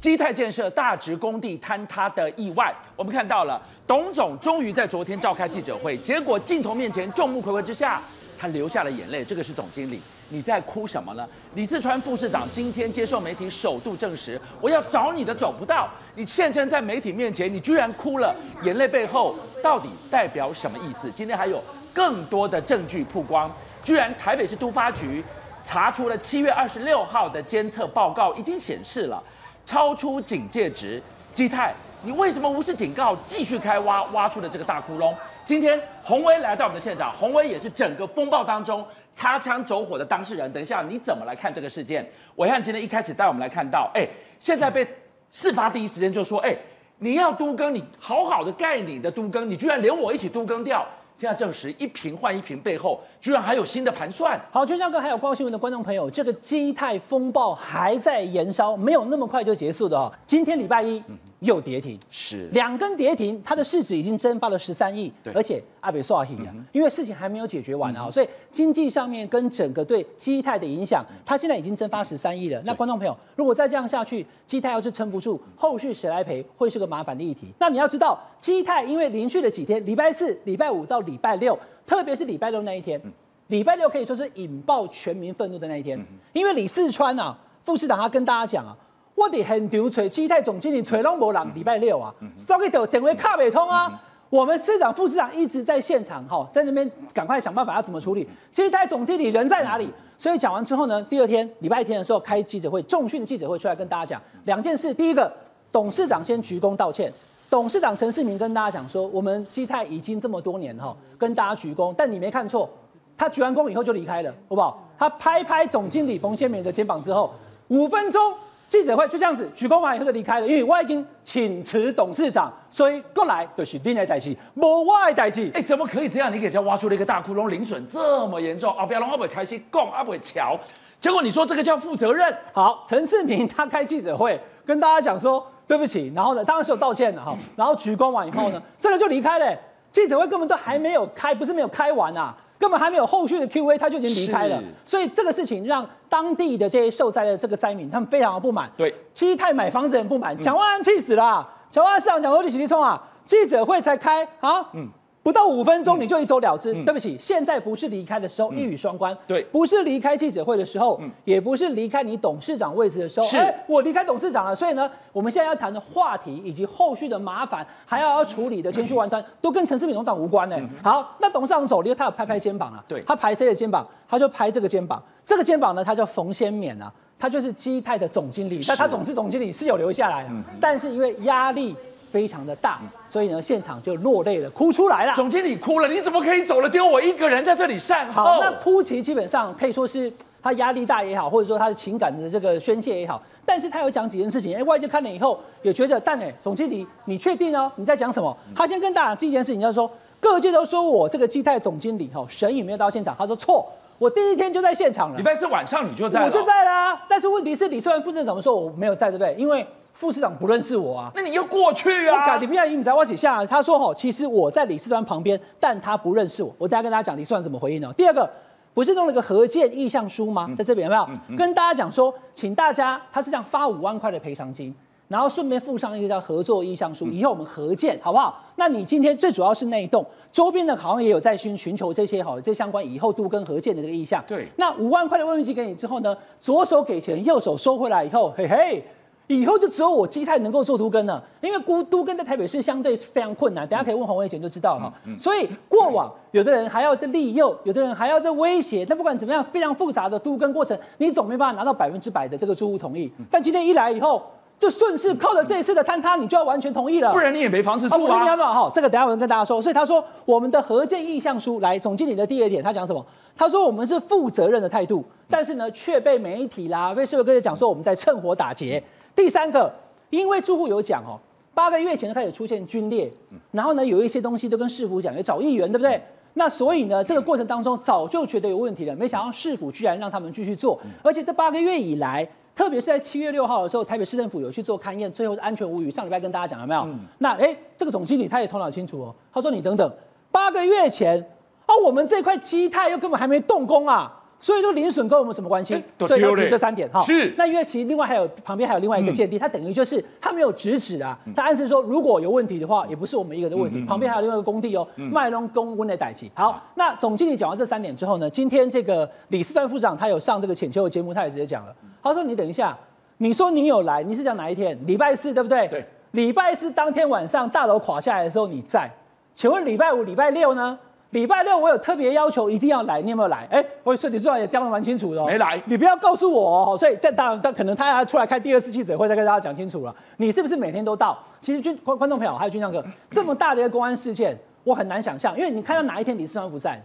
基泰建设大直工地坍塌的意外，我们看到了董总终于在昨天召开记者会，结果镜头面前众目睽睽之下，他流下了眼泪。这个是总经理，你在哭什么呢？李四川副市长今天接受媒体首度证实，我要找你的找不到，你现身在媒体面前，你居然哭了，眼泪背后到底代表什么意思？今天还有更多的证据曝光，居然台北市都发局。查出了七月二十六号的监测报告，已经显示了超出警戒值。基泰，你为什么无视警告，继续开挖，挖出了这个大窟窿？今天鸿威来到我们的现场，鸿威也是整个风暴当中擦枪走火的当事人。等一下你怎么来看这个事件？伟汉今天一开始带我们来看到，哎，现在被事发第一时间就说，哎，你要都更，你好好的盖你的都更，你居然连我一起都更掉。现在证实一瓶换一瓶背后，居然还有新的盘算。好，军将哥还有光新闻的观众朋友，这个基态风暴还在燃烧，没有那么快就结束的哦。今天礼拜一。嗯又跌停，是。两根跌停，它的市值已经蒸发了十三亿，而且阿北说啊，因为事情还没有解决完啊，嗯、所以经济上面跟整个对基泰的影响，它现在已经蒸发十三亿了。那观众朋友，如果再这样下去，基泰要是撑不住，后续谁来赔，会是个麻烦的议题。那你要知道，基泰因为连续的几天，礼拜四、礼拜五到礼拜六，特别是礼拜六那一天，礼拜六可以说是引爆全民愤怒的那一天，因为李四川啊，副市长他跟大家讲啊。我的现场找基泰总经理，找拢无人。礼拜六啊，稍微等电话卡不通啊。我们市长、副市长一直在现场，哈，在那边赶快想办法要怎么处理。基泰总经理人在哪里？所以讲完之后呢，第二天礼拜天的时候开记者会，重讯记者会出来跟大家讲两件事。第一个，董事长先鞠躬道歉。董事长陈世明跟大家讲说，我们基泰已经这么多年哈，跟大家鞠躬，但你没看错，他鞠完躬以后就离开了，好不好？他拍拍总经理冯先明的肩膀之后，五分钟。记者会就这样子鞠躬完以后就离开了，因为我已经请辞董事长，所以过来就是另外代志，无我的代志。哎，怎么可以这样？你给人家挖出了一个大窟窿，零损这么严重啊！不要让阿伟开心，供阿伟瞧。结果你说这个叫负责任？好，陈世明他开记者会跟大家讲说对不起，然后呢，当然是有道歉的哈，然后鞠躬完以后呢，真的就离开了。记者会根本都还没有开，不是没有开完啊。根本还没有后续的 Q&A，他就已经离开了。所以这个事情让当地的这些受灾的这个灾民，他们非常的不满。对，七泰买房子很不满，蒋万安气死了。蒋万安市长讲说：“你起立冲啊，记者会才开啊。”嗯。不到五分钟你就一走了之，嗯、对不起，现在不是离开的时候，嗯、一语双关。对，不是离开记者会的时候，嗯、也不是离开你董事长位置的时候。是，我离开董事长了，所以呢，我们现在要谈的话题以及后续的麻烦，还要要处理的千序万端，都跟陈世明董事长无关呢。嗯、好，那董事长走了，他有拍拍肩膀啊。对，他拍谁的肩膀？他就拍这个肩膀。这个肩膀呢，他叫冯先勉啊，他就是基泰的总经理。但他总是总经理是有留下来的，嗯、但是因为压力。非常的大，所以呢，现场就落泪了，哭出来了。总经理哭了，你怎么可以走了，丢我一个人在这里善后？好，那哭其实基本上可以说是他压力大也好，或者说他的情感的这个宣泄也好。但是他有讲几件事情，哎，外界看了以后也觉得，但哎，总经理，你确定哦？你在讲什么？他先跟大家讲第一件事情，就是说各界都说我这个基泰总经理哈神隐没有到现场，他说错，我第一天就在现场了。礼拜四晚上你就在，我就在啦。但是问题是，李四川副市长怎么说我没有在，对不对？因为副市长不认识我啊，那你要过去啊！你不要以你在挖起下，他说哈，其实我在李四川旁边，但他不认识我。我等下跟大家讲李四川怎么回应哦。第二个，不是弄了个合建意向书吗？在这边有没有？嗯嗯、跟大家讲说，请大家，他是这样发五万块的赔偿金，然后顺便附上一个叫合作意向书，以后我们合建好不好？那你今天最主要是那一栋周边的，好像也有在寻寻求这些好这相关以后都跟合建的这个意向。对，那五万块的慰问金给你之后呢，左手给钱，右手收回来以后，嘿嘿。以后就只有我基泰能够做都跟了，因为估都跟在台北市相对是非常困难，等下可以问鸿薇姐就知道了哈。所以过往有的人还要在利诱，有的人还要在威胁，但不管怎么样，非常复杂的都跟过程，你总没办法拿到百分之百的这个住户同意。但今天一来以后，就顺势靠着这一次的坍塌，你就要完全同意了，不然你也没房子住啊。好，这个等下我跟大家说。所以他说我们的合建意向书，来总经理的第二点，他讲什么？他说我们是负责任的态度，但是呢却被媒体啦、被社会各界讲说我们在趁火打劫。第三个。因为住户有讲哦，八个月前就开始出现龟裂，然后呢，有一些东西都跟市府讲，要找议员，对不对？那所以呢，这个过程当中早就觉得有问题了，没想到市府居然让他们继续做，而且这八个月以来，特别是在七月六号的时候，台北市政府有去做勘验，最后是安全无虞。上礼拜跟大家讲了没有？那哎，这个总经理他也头脑清楚哦，他说你等等，八个月前啊，我们这块基泰又根本还没动工啊。所以说零损跟我们什么关系？欸、所以要提这三点哈。是。那因为其实另外还有旁边还有另外一个鉴定，它等于就是他没有直指啊，他暗示说如果有问题的话，也不是我们一个的问题，旁边还有另外一个工地哦，麦隆公温的代志。好，那总经理讲完这三点之后呢，今天这个李四川副长他有上这个浅秋的节目，他也直接讲了，他说你等一下，你说你有来，你是讲哪一天？礼拜四对不对？对。礼拜四当天晚上大楼垮下来的时候你在，请问礼拜五、礼拜六呢？礼拜六我有特别要求，一定要来，你有没有来？哎，我说你最好也刁得蛮清楚的哦。没来，你不要告诉我哦。所以在当然，但可能他要出来开第二次记者会，再跟大家讲清楚了。你是不是每天都到？其实军观观众朋友还有军将哥，这么大的一个公安事件，我很难想象，因为你看到哪一天李四川不在，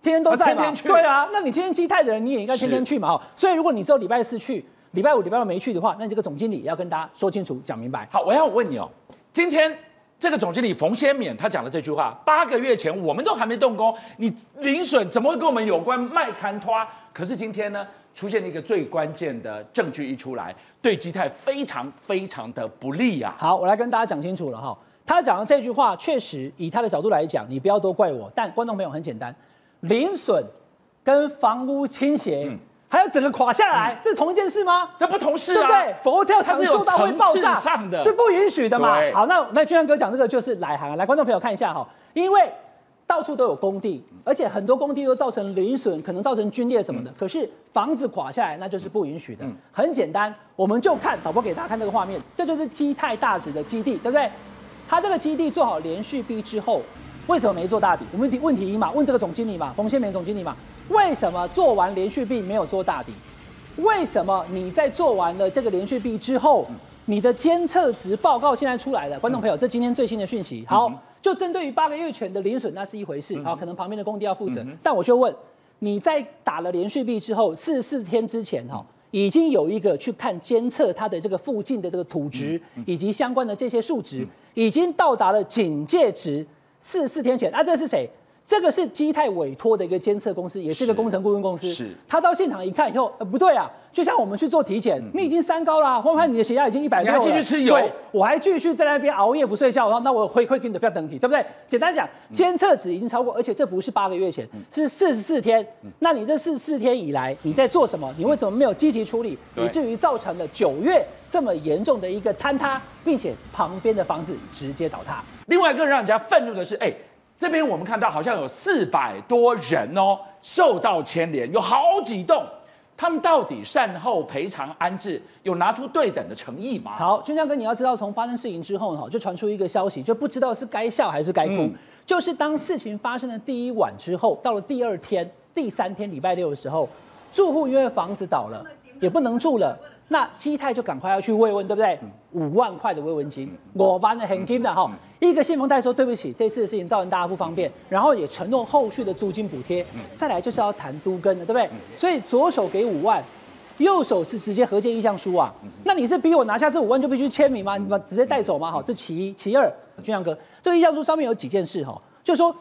天天都在嘛。天天去。对啊，那你今天基泰的人，你也应该天天去嘛。哈，所以如果你只有礼拜四去，礼拜五、礼拜六没去的话，那你这个总经理也要跟大家说清楚、讲明白。好，我要问你哦，今天。这个总经理冯先勉他讲了这句话，八个月前我们都还没动工，你零损怎么会跟我们有关卖牵拖？可是今天呢，出现了一个最关键的证据一出来，对基泰非常非常的不利啊。好，我来跟大家讲清楚了哈，他讲的这句话确实以他的角度来讲，你不要多怪我，但观众朋友很简单，零损跟房屋倾斜。嗯还有整个垮下来，嗯、这是同一件事吗？这不同事啊，对不对？佛跳墙做到会爆炸，是，是不允许的嘛？好，那那军将哥讲这个就是来行，来观众朋友看一下哈，因为到处都有工地，而且很多工地都造成零损，可能造成龟裂什么的。嗯、可是房子垮下来，那就是不允许的。嗯、很简单，我们就看导播给大家看这个画面，这就是基泰大直的基地，对不对？它这个基地做好连续壁之后，为什么没做大底？我们问题问题一嘛，问这个总经理嘛，冯先勉总经理嘛。为什么做完连续币没有做大底？为什么你在做完了这个连续币之后，你的监测值报告现在出来了？观众朋友，这今天最新的讯息。好，就针对于八个月前的零损，那是一回事。好，可能旁边的工地要负责。但我就问，你在打了连续币之后，四十四天之前，哈，已经有一个去看监测它的这个附近的这个土质以及相关的这些数值，已经到达了警戒值。四十四天前，啊，这是谁？这个是基泰委托的一个监测公司，也是一个工程顾问公司。是，他到现场一看以后，呃，不对啊，就像我们去做体检，嗯、你已经三高了，或者你的血压已经一百六了，你还继续吃油，对，我还继续在那边熬夜不睡觉，然后那我会会给你的票等体，对不对？简单讲，监测值已经超过，而且这不是八个月前，是四十四天。那你这四十四天以来你在做什么？你为什么没有积极处理，以至于造成了九月这么严重的一个坍塌，并且旁边的房子直接倒塌？另外更让人家愤怒的是，哎。这边我们看到好像有四百多人哦受到牵连，有好几栋，他们到底善后赔偿安置有拿出对等的诚意吗？好，军将哥，你要知道，从发生事情之后哈，就传出一个消息，就不知道是该笑还是该哭。嗯、就是当事情发生的第一晚之后，到了第二天、第三天礼拜六的时候，住户因为房子倒了，也不能住了。那基泰就赶快要去慰问，对不对？五万块的慰问金，我办的很紧的哈。一个信封袋说对不起，这次的事情造成大家不方便，然后也承诺后续的租金补贴。再来就是要谈都跟的，对不对？所以左手给五万，右手是直接核建意向书啊。那你是逼我拿下这五万就必须签名吗？你直接带走吗？好，这其一，其二，俊阳哥，这个意向书上面有几件事哈，就是说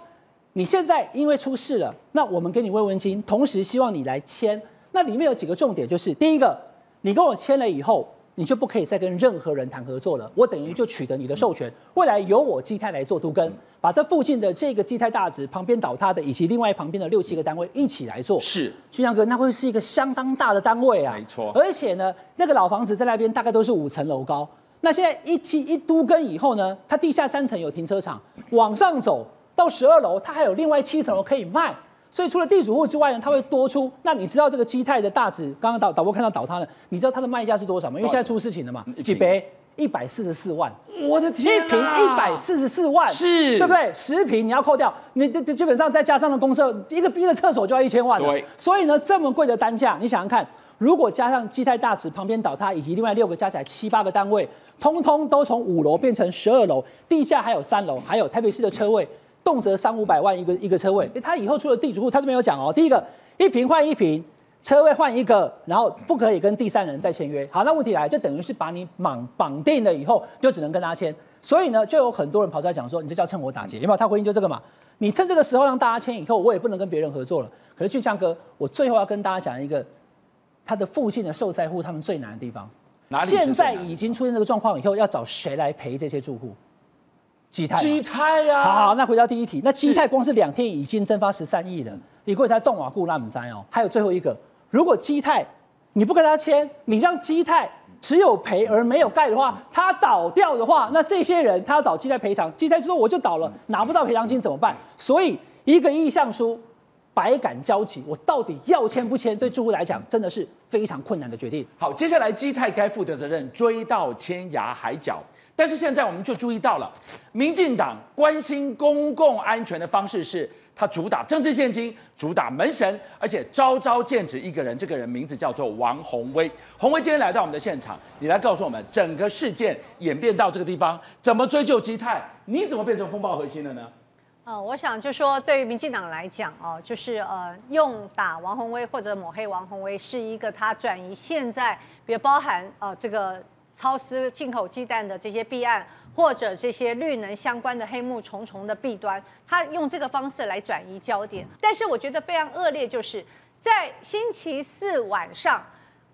你现在因为出事了，那我们给你慰问金，同时希望你来签。那里面有几个重点，就是第一个。你跟我签了以后，你就不可以再跟任何人谈合作了。我等于就取得你的授权，未来由我基泰来做都跟，把这附近的这个基泰大址旁边倒塌的，以及另外旁边的六七个单位一起来做。是，军将哥，那会是一个相当大的单位啊。没错。而且呢，那个老房子在那边大概都是五层楼高。那现在一期一都跟以后呢，它地下三层有停车场，往上走到十二楼，它还有另外七层楼可以卖。所以除了地主户之外呢，它会多出。那你知道这个基泰的大直，刚刚导导播看到倒塌了，你知道它的卖价是多少吗？因为现在出事情了嘛，几倍？一百四十四万。我的天、啊！一坪一百四十四万，是，对不对？十平你要扣掉，你这这基本上再加上了公厕，一个一个厕所就要一千万了。对。所以呢，这么贵的单价，你想想看，如果加上基泰大直旁边倒塌，以及另外六个加起来七八个单位，通通都从五楼变成十二楼，地下还有三楼，还有台北市的车位。动辄三五百万一个一个车位，他以后出了地主户，他这边有讲哦。第一个，一平换一平，车位换一个，然后不可以跟第三人再签约。好，那问题来，就等于是把你绑绑定了以后，就只能跟他签。所以呢，就有很多人跑出来讲说，你这叫趁火打劫，有没有？他回应就这个嘛。你趁这个时候让大家签以后，我也不能跟别人合作了。可是俊强哥，我最后要跟大家讲一个，他的附近的受灾户他们最难的地方，哪里？现在已经出现这个状况以后，要找谁来赔这些住户？基泰。基泰呀。好，好，那回到第一题，那基泰光是两天已经蒸发十三亿了，你过才动瓦固那么灾哦。还有最后一个，如果基泰你不跟他签，你让基泰只有赔而没有盖的话，他倒掉的话，那这些人他要找基泰赔偿，基泰说我就倒了，拿不到赔偿金怎么办？所以一个意向书。百感交集，我到底要签不签？对住户来讲，真的是非常困难的决定。好，接下来基泰该负的责任追到天涯海角。但是现在我们就注意到了，民进党关心公共安全的方式是，他主打政治献金，主打门神，而且招招剑指一个人，这个人名字叫做王鸿薇。鸿薇今天来到我们的现场，你来告诉我们整个事件演变到这个地方，怎么追究基泰？你怎么变成风暴核心了呢？呃，我想就说，对于民进党来讲哦，就是呃，用打王宏威或者抹黑王宏威，是一个他转移现在，比如包含呃这个超私进口鸡蛋的这些弊案，或者这些绿能相关的黑幕重重的弊端，他用这个方式来转移焦点。但是我觉得非常恶劣，就是在星期四晚上，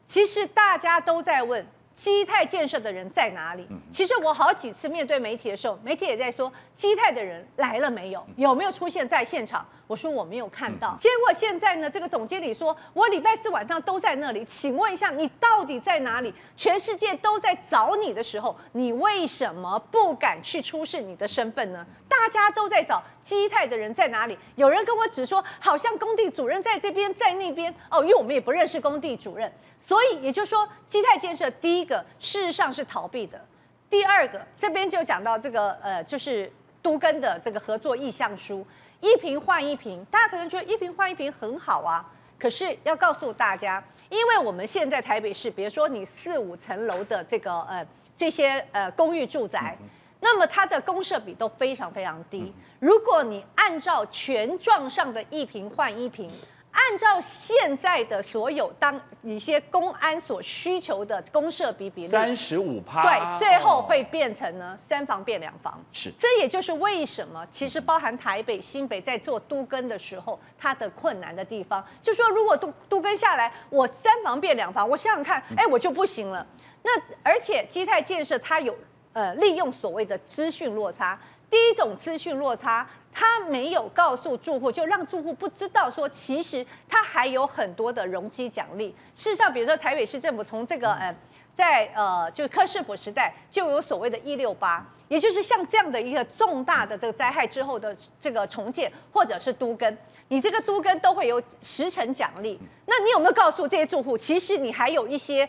其实大家都在问。基泰建设的人在哪里？其实我好几次面对媒体的时候，媒体也在说基泰的人来了没有？有没有出现在现场？我说我没有看到。结果现在呢，这个总经理说我礼拜四晚上都在那里。请问一下，你到底在哪里？全世界都在找你的时候，你为什么不敢去出示你的身份呢？大家都在找基泰的人在哪里？有人跟我指说，好像工地主任在这边，在那边。哦，因为我们也不认识工地主任，所以也就是说，基泰建设第一个事实上是逃避的。第二个，这边就讲到这个呃，就是都跟的这个合作意向书。一瓶换一瓶，大家可能觉得一瓶换一瓶很好啊，可是要告诉大家，因为我们现在台北市，比如说你四五层楼的这个呃这些呃公寓住宅，那么它的公设比都非常非常低。如果你按照权状上的一瓶换一坪。按照现在的所有当一些公安所需求的公社比比例，三十五趴，对，最后会变成呢三房变两房。是，这也就是为什么其实包含台北、新北在做都更的时候，它的困难的地方，就说如果都都更下来，我三房变两房，我想想看，哎，我就不行了。那而且基泰建设它有呃利用所谓的资讯落差，第一种资讯落差。他没有告诉住户，就让住户不知道说，其实他还有很多的容积奖励。事实上，比如说台北市政府从这个呃，在呃，就是柯市府时代就有所谓的“一六八”，也就是像这样的一个重大的这个灾害之后的这个重建或者是都更，你这个都更都会有十成奖励。那你有没有告诉这些住户，其实你还有一些？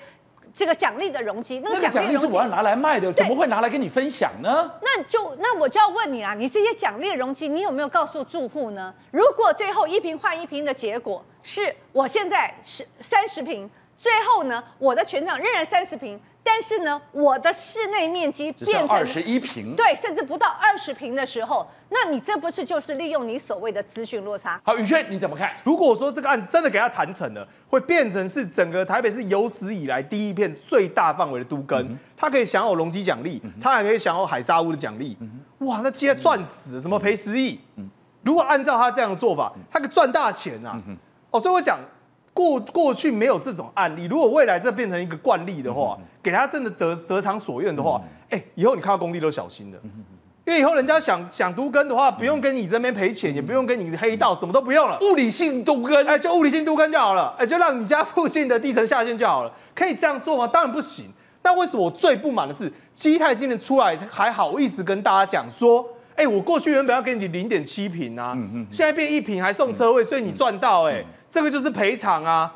这个奖励的容积，那个奖励是我要拿来卖的，怎么会拿来跟你分享呢？那就那我就要问你啊，你这些奖励的容积，你有没有告诉住户呢？如果最后一瓶换一瓶的结果是我现在是三十瓶，最后呢，我的全场仍然三十坪。但是呢，我的室内面积变成二十一平，对，甚至不到二十平的时候，那你这不是就是利用你所谓的资讯落差？好，宇轩你怎么看？如果说这个案子真的给他谈成了，会变成是整个台北市有史以来第一片最大范围的都更，嗯、他可以享有容积奖励，他还可以享有海沙屋的奖励，嗯、哇，那接着赚死，什么赔十亿？如果按照他这样的做法，他可赚大钱呐、啊！哦，所以我讲。过过去没有这种案例，如果未来这变成一个惯例的话，给他真的得得偿所愿的话，哎，以后你看到工地都小心了，因为以后人家想想都更的话，不用跟你这边赔钱，也不用跟你黑道，什么都不用了，物理性都更，哎，就物理性都更就好了，哎，就让你家附近的地层下陷就好了，可以这样做吗？当然不行。那为什么我最不满的是基泰今年出来还好意思跟大家讲说，哎，我过去原本要给你零点七平啊，现在变一平还送车位，所以你赚到哎。这个就是赔偿啊，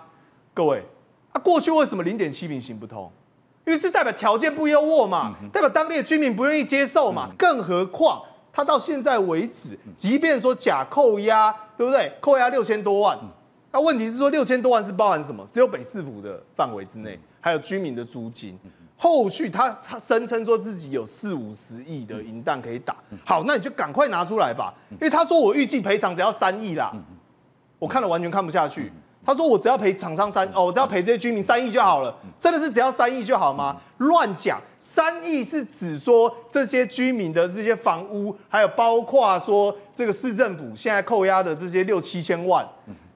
各位，啊，过去为什么零点七平行不通？因为这代表条件不优渥嘛，代表当地的居民不愿意接受嘛。更何况他到现在为止，即便说假扣押，对不对？扣押六千多万，那问题是说六千多万是包含什么？只有北市府的范围之内，还有居民的租金。后续他他声称说自己有四五十亿的银弹可以打，好，那你就赶快拿出来吧，因为他说我预计赔偿只要三亿啦。我看了完全看不下去。他说我只要赔厂商三哦，我只要赔这些居民三亿就好了。真的是只要三亿就好吗？乱讲！三亿是指说这些居民的这些房屋，还有包括说这个市政府现在扣押的这些六七千万。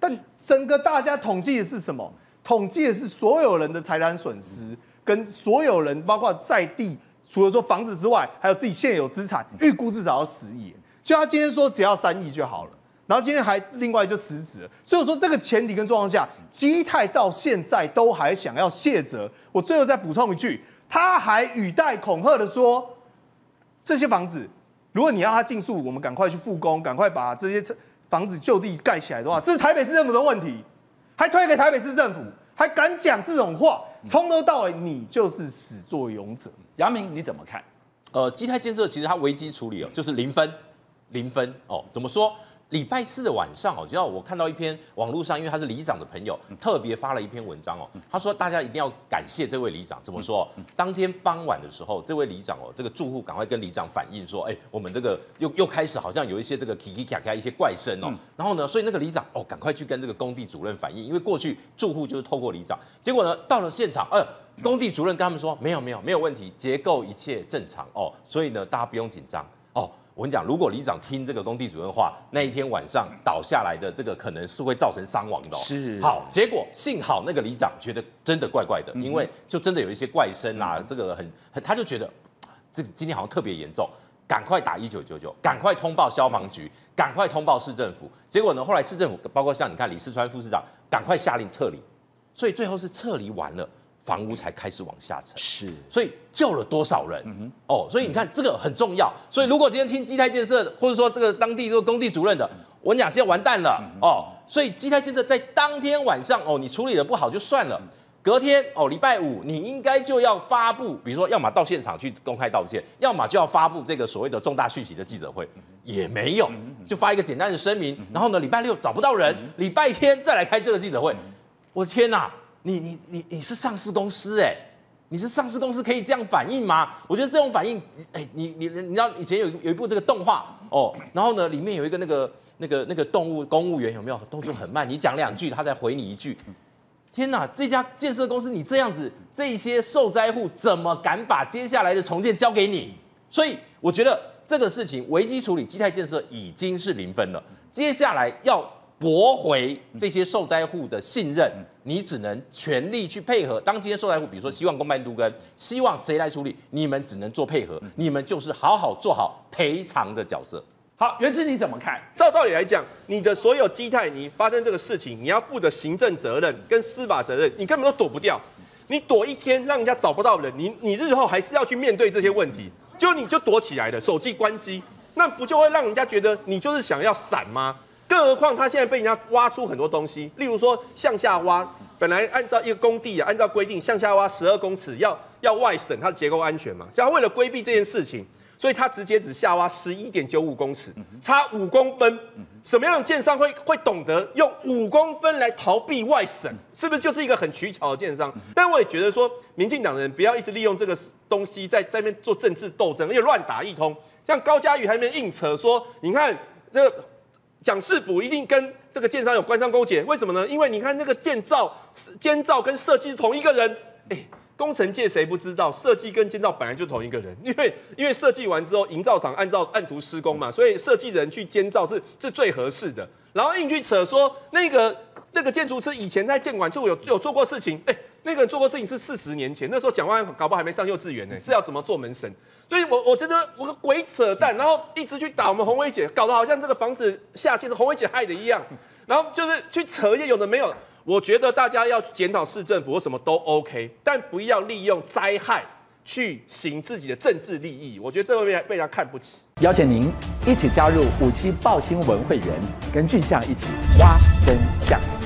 但整个大家统计的是什么？统计的是所有人的财产损失，跟所有人包括在地除了说房子之外，还有自己现有资产，预估至少要十亿。就他今天说只要三亿就好了，然后今天还另外就辞职了。所以我说这个前提跟状况下，基泰到现在都还想要卸责。我最后再补充一句，他还语带恐吓的说，这些房子如果你要他尽速，我们赶快去复工，赶快把这些房子就地盖起来的话，这是台北市政府的问题，还推给台北市政府，还敢讲这种话，从头到尾你就是始作俑者。杨明你怎么看？呃，基泰建设其实它危机处理哦，就是零分。零分哦，怎么说？礼拜四的晚上哦，只要我看到一篇网络上，因为他是里长的朋友，特别发了一篇文章哦。他说大家一定要感谢这位里长。怎么说？当天傍晚的时候，这位里长哦，这个住户赶快跟里长反映说，哎，我们这个又又开始好像有一些这个叽叽咔咔一些怪声哦。然后呢，所以那个里长哦，赶快去跟这个工地主任反映，因为过去住户就是透过里长，结果呢，到了现场，呃，工地主任跟他们说，没有没有没有问题，结构一切正常哦，所以呢，大家不用紧张哦。我跟你讲，如果里长听这个工地主任话，那一天晚上倒下来的这个可能是会造成伤亡的。是。好，结果幸好那个里长觉得真的怪怪的，因为就真的有一些怪声啦，这个很很，他就觉得这个今天好像特别严重，赶快打一九九九，赶快通报消防局，赶快通报市政府。结果呢，后来市政府包括像你看李四川副市长，赶快下令撤离，所以最后是撤离完了。房屋才开始往下沉，是，所以救了多少人？嗯、哦，所以你看这个很重要。所以如果今天听基泰建设，或者说这个当地这个工地主任的，我讲现在完蛋了、嗯、哦。所以基泰建设在当天晚上哦，你处理的不好就算了，隔天哦，礼拜五你应该就要发布，比如说要么到现场去公开道歉，要么就要发布这个所谓的重大讯息的记者会，也没有，就发一个简单的声明。然后呢，礼拜六找不到人，礼拜天再来开这个记者会，我的天哪！你你你你是上市公司哎，你是上市公司可以这样反应吗？我觉得这种反应，哎，你你你知道以前有有一部这个动画哦，然后呢里面有一个那个那个那个动物公务员有没有动作很慢？你讲两句，他再回你一句。天哪，这家建设公司你这样子，这些受灾户怎么敢把接下来的重建交给你？所以我觉得这个事情危机处理，基泰建设已经是零分了，接下来要。驳回这些受灾户的信任，你只能全力去配合。当今天受灾户，比如说希望公办都更，希望谁来处理，你们只能做配合，你们就是好好做好赔偿的角色。好，元之你怎么看？照道理来讲，你的所有基泰，你发生这个事情，你要负的行政责任跟司法责任，你根本都躲不掉。你躲一天，让人家找不到人，你你日后还是要去面对这些问题。就你就躲起来了，手机关机，那不就会让人家觉得你就是想要闪吗？更何况他现在被人家挖出很多东西，例如说向下挖，本来按照一个工地啊，按照规定向下挖十二公尺要要外审它的结构安全嘛，只要为了规避这件事情，所以他直接只下挖十一点九五公尺，差五公分。什么样的建商会会懂得用五公分来逃避外审？是不是就是一个很取巧的建商？但我也觉得说，民进党人不要一直利用这个东西在在那边做政治斗争，而且乱打一通。像高嘉瑜还没硬扯说，你看那。蒋市府一定跟这个建商有官商勾结，为什么呢？因为你看那个建造、监造跟设计是同一个人，哎，工程界谁不知道？设计跟监造本来就同一个人，因为因为设计完之后，营造厂按照按图施工嘛，所以设计人去监造是是最合适的。然后硬去扯说那个那个建筑师以前在建管处有有做过事情，哎，那个人做过事情是四十年前，那时候蒋万安搞不好还没上幼稚园呢，是要怎么做门神？所以我我觉得我个鬼扯淡，然后一直去打我们红薇姐，搞得好像这个房子下线是红薇姐害的一样，然后就是去扯一些有的没有。我觉得大家要检讨市政府或什么都 OK，但不要利用灾害去行自己的政治利益。我觉得这会被被人家看不起。邀请您一起加入五七报新闻会员，跟俊相一起挖真相。